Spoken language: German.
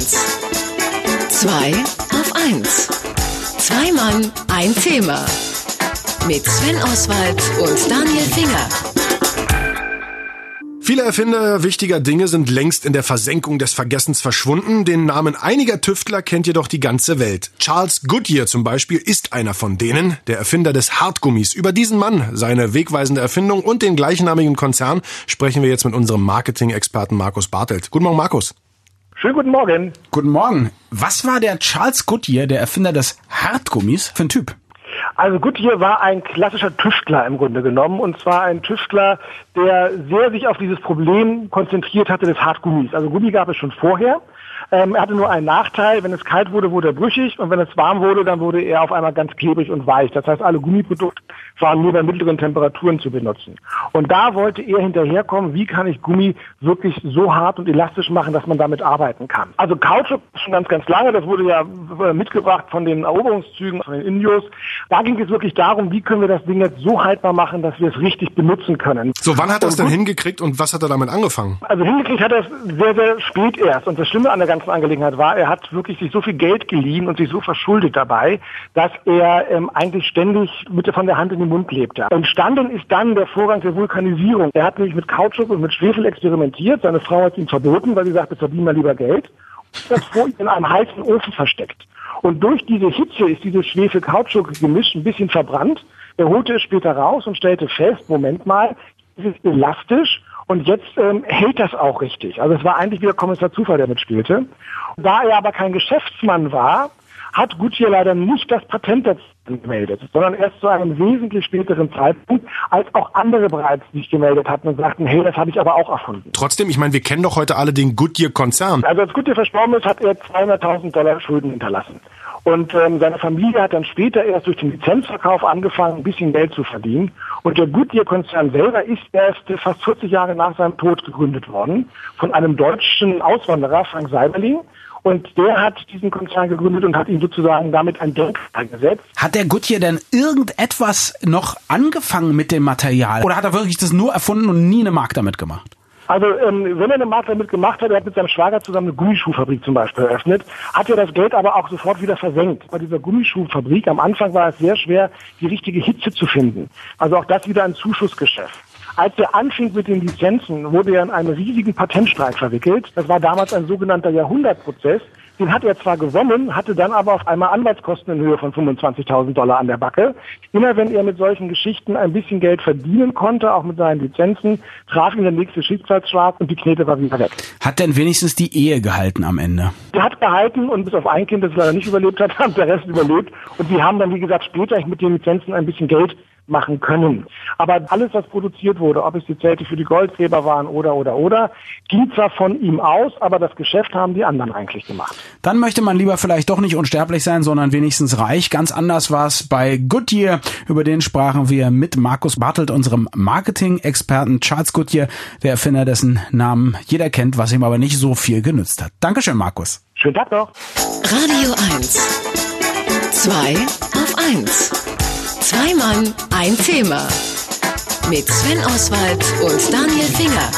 1. 2 auf 1. Zwei Mann, ein Thema. Mit Sven Oswald und Daniel Finger. Viele Erfinder wichtiger Dinge sind längst in der Versenkung des Vergessens verschwunden. Den Namen einiger Tüftler kennt jedoch die ganze Welt. Charles Goodyear zum Beispiel ist einer von denen, der Erfinder des Hartgummis. Über diesen Mann, seine wegweisende Erfindung und den gleichnamigen Konzern sprechen wir jetzt mit unserem Marketing-Experten Markus Bartelt. Guten Morgen, Markus. Schönen guten Morgen. Guten Morgen. Was war der Charles Goodyear, der Erfinder des Hartgummis, für ein Typ? Also Goodyear war ein klassischer Tüftler im Grunde genommen und zwar ein Tüftler, der sehr sich auf dieses Problem konzentriert hatte des Hartgummis. Also Gummi gab es schon vorher. Ähm, er hatte nur einen Nachteil, wenn es kalt wurde, wurde er brüchig und wenn es warm wurde, dann wurde er auf einmal ganz klebrig und weich. Das heißt, alle Gummiprodukte waren nur bei mittleren Temperaturen zu benutzen. Und da wollte er hinterherkommen, wie kann ich Gummi wirklich so hart und elastisch machen, dass man damit arbeiten kann. Also Kautschuk schon ganz, ganz lange, das wurde ja mitgebracht von den Eroberungszügen, von den Indios. Da ging es wirklich darum, wie können wir das Ding jetzt so haltbar machen, dass wir es richtig benutzen können. So, wann hat er es denn hingekriegt und was hat er damit angefangen? Also hingekriegt hat er es sehr, sehr spät erst. Und das Schlimme an der ganzen ganzen Angelegenheit war, er hat wirklich sich so viel Geld geliehen und sich so verschuldet dabei, dass er ähm, eigentlich ständig mit von der Hand in den Mund lebte. Entstanden ist dann der Vorgang der Vulkanisierung. Er hat nämlich mit Kautschuk und mit Schwefel experimentiert. Seine Frau hat ihm verboten, weil sie sagte, verdienen wir lieber Geld. Und das vor ihm in einem heißen Ofen versteckt. Und durch diese Hitze ist dieses Schwefel-Kautschuk-Gemisch ein bisschen verbrannt. Er holte es später raus und stellte fest, Moment mal, es ist elastisch und jetzt ähm, hält das auch richtig. Also es war eigentlich wieder Kommissar Zufall, der mitspielte. Da er aber kein Geschäftsmann war, hat Goodyear leider nicht das Patent dazu gemeldet, sondern erst zu einem wesentlich späteren Zeitpunkt, als auch andere bereits sich gemeldet hatten und sagten, hey, das habe ich aber auch erfunden. Trotzdem, ich meine, wir kennen doch heute alle den Goodyear-Konzern. Also als Goodyear verstorben ist, hat er 200.000 Dollar Schulden hinterlassen. Und ähm, seine Familie hat dann später erst durch den Lizenzverkauf angefangen, ein bisschen Geld zu verdienen. Und der Goodyear-Konzern selber ist erst fast 40 Jahre nach seinem Tod gegründet worden von einem deutschen Auswanderer, Frank Seiberling. Und der hat diesen Konzern gegründet und hat ihm sozusagen damit ein Denkmal gesetzt. Hat der Goodyear denn irgendetwas noch angefangen mit dem Material? Oder hat er wirklich das nur erfunden und nie eine Mark damit gemacht? Also ähm, wenn er eine Marke damit gemacht hat, er hat mit seinem Schwager zusammen eine Gummischuhfabrik zum Beispiel eröffnet, hat er das Geld aber auch sofort wieder versenkt. Bei dieser Gummischuhfabrik am Anfang war es sehr schwer, die richtige Hitze zu finden. Also auch das wieder ein Zuschussgeschäft. Als er anfing mit den Lizenzen, wurde er in einen riesigen Patentstreit verwickelt. Das war damals ein sogenannter Jahrhundertprozess. Den hat er zwar gewonnen, hatte dann aber auf einmal Anwaltskosten in Höhe von 25.000 Dollar an der Backe. Immer wenn er mit solchen Geschichten ein bisschen Geld verdienen konnte, auch mit seinen Lizenzen, traf ihn der nächste Schicksalsschlag und die Knete war wieder weg. Hat denn wenigstens die Ehe gehalten am Ende? Die hat gehalten und bis auf ein Kind, das leider nicht überlebt hat, hat der Rest überlebt. Und sie haben dann, wie gesagt, später mit den Lizenzen ein bisschen Geld machen können. Aber alles, was produziert wurde, ob es die Zelte für die Goldgräber waren oder, oder, oder, ging zwar von ihm aus, aber das Geschäft haben die anderen eigentlich gemacht. Dann möchte man lieber vielleicht doch nicht unsterblich sein, sondern wenigstens reich. Ganz anders war es bei Goodyear. Über den sprachen wir mit Markus Bartelt, unserem Marketing-Experten Charles Goodyear, der Erfinder dessen Namen jeder kennt, was ihm aber nicht so viel genützt hat. Dankeschön, Markus. Schönen Tag noch. Radio 1. Zwei auf 1. Zwei Mann, ein Thema. Mit Sven Oswald und Daniel Finger.